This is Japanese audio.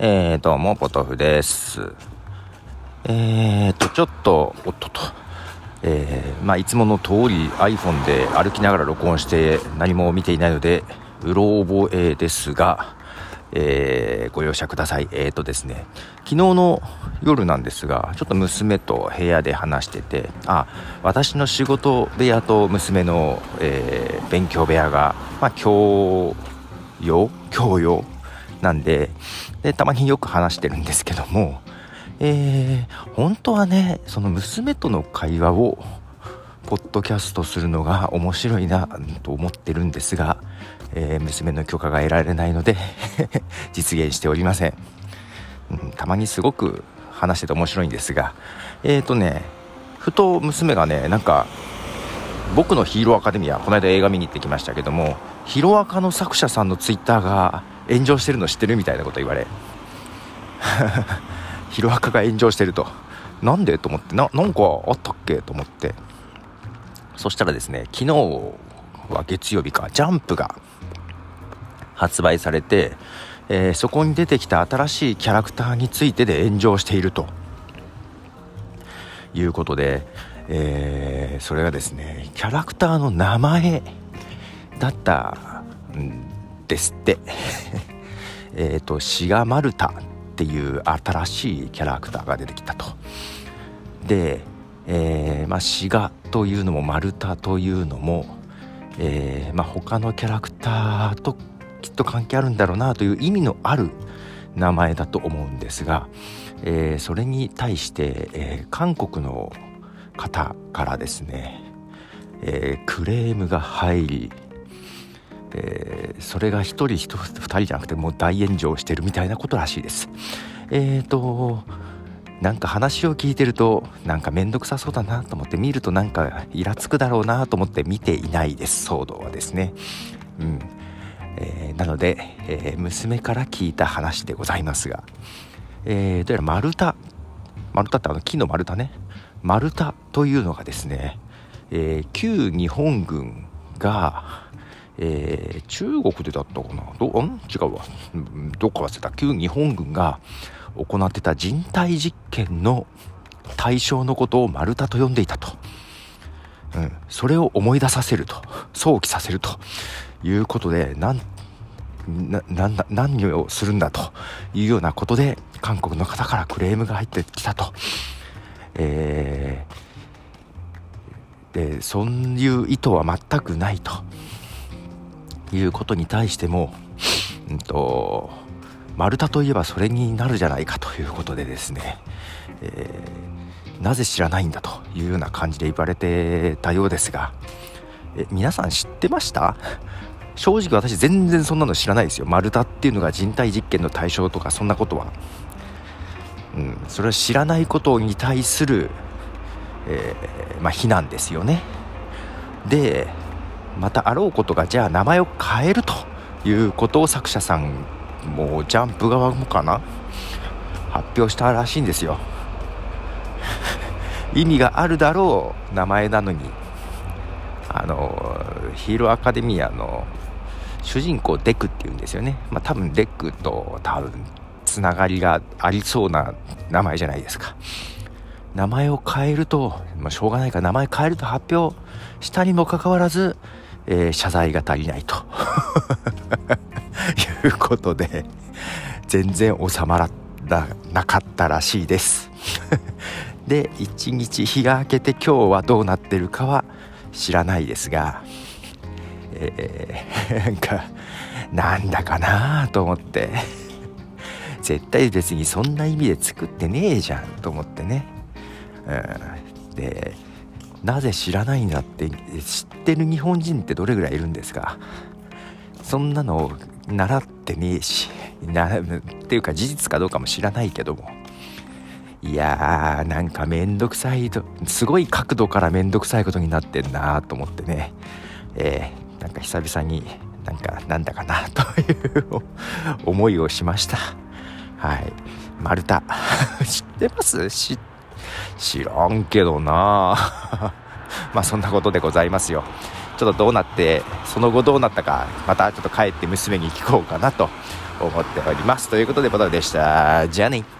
えー、どうも、ポトフです。えーと、ちょっと、おっとと、えー、まあ、いつもの通り iPhone で歩きながら録音して何も見ていないので、うろ覚えですが、えー、ご容赦ください。えーとですね、昨日の夜なんですが、ちょっと娘と部屋で話してて、あ、私の仕事部屋と娘の、えー、勉強部屋が、まあ、共用共用なんでで、たまによく話してるんですけども、えー、本当はね、その娘との会話を、ポッドキャストするのが面白いなと思ってるんですが、えー、娘の許可が得られないので 実現しておりません、うん、たまにすごく話してて面白いんですがえ、ー、とねふと娘がねなんか僕のヒーローアカデミアこの間映画見に行ってきましたけどもヒロアカの作者さんのツイッターが炎上してるの知ってるみたいなこと言われ。ヒロアカが炎上してると。なんでと思って。ななんかあったっけ？と思って。そしたらですね昨日は月曜日かジャンプが発売されて、えー、そこに出てきた新しいキャラクターについてで炎上していると。いうことで、えー、それがですねキャラクターの名前だったんですって。えっとシガマルタっていう新しいキャラクターが出てきたと。で、えー、まあ、シガというのもマルタというのも、えー、まあ、他のキャラクターときっと関係あるんだろうなという意味のある名前だと思うんですが、えー、それに対して、えー、韓国の方からですね、えー、クレームが入り、えそれが1人 1, 2人じゃなくてもう大炎上してるみたいなことらしいです。えっ、となんか話を聞いてるとなんか面倒くさそうだなと思って見るとなんかイラつくだろうなと思って見ていないです。騒動はですね。うん。えー、なので、えー、娘から聞いた話でございますが、えー、どうやら丸太。丸太ってあの木の丸太ね。丸太というのがですね、え、旧日本軍が、えー、中国でだったかな？どん？違うわ。どっか忘れた。旧日本軍が行ってた人体実験の対象のことを丸太と呼んでいたと、うん、それを思い出させると。想起させるということでなんなな何をするんだというようなことで韓国の方からクレームが入ってきたと、えー、でそういう意図は全くないと。いうことに対しても、うんと、丸太といえばそれになるじゃないかということでですね、えー、なぜ知らないんだというような感じで言われてたようですがえ皆さん知ってました？正直私全然そんなの知らないですよ。丸太っていうのが人体実験の対象とかそんなことは、うん、それは知らないことに対する、えー、まあ、非難ですよね。でまたあろうことがじゃあ名前を変えるということを作者さんもうジャンプ側もかな？発表したらしいんですよ。意味があるだろう名前なのに。あのヒーローアカデミアの主人公デクっていうんですよね、まあ、多分デクと多分つながりがありそうな名前じゃないですか。名前を変えると、まあ、しょうがないから名前変えると発表したにもかかわらず、えー、謝罪が足りないと。いうことで全然収まらなかったらしいです。で一日日が明けて今日はどうなってるかは知らないですがえー、なんかなんだかなと思って。絶対別にそんな意味で作ってねえじゃんと思ってね、うん、でなぜ知らないんだって知ってる日本人ってどれぐらいいるんですか？そんなの習ってねえしなっていうか事実かどうかも知らないけども。いやーなんかめんどくさいとすごい角度からめんどくさいことになってんなと思ってね。えーなんか久々になんかなんだかなという 思いをしました。はい。丸太。知ってます？知らんけどな。まあそんなことでございますよ。ちょっとどうなってその後どうなったかまたちょっと帰って娘に聞こうかなと思っております。ということでボトルでした。じゃあね。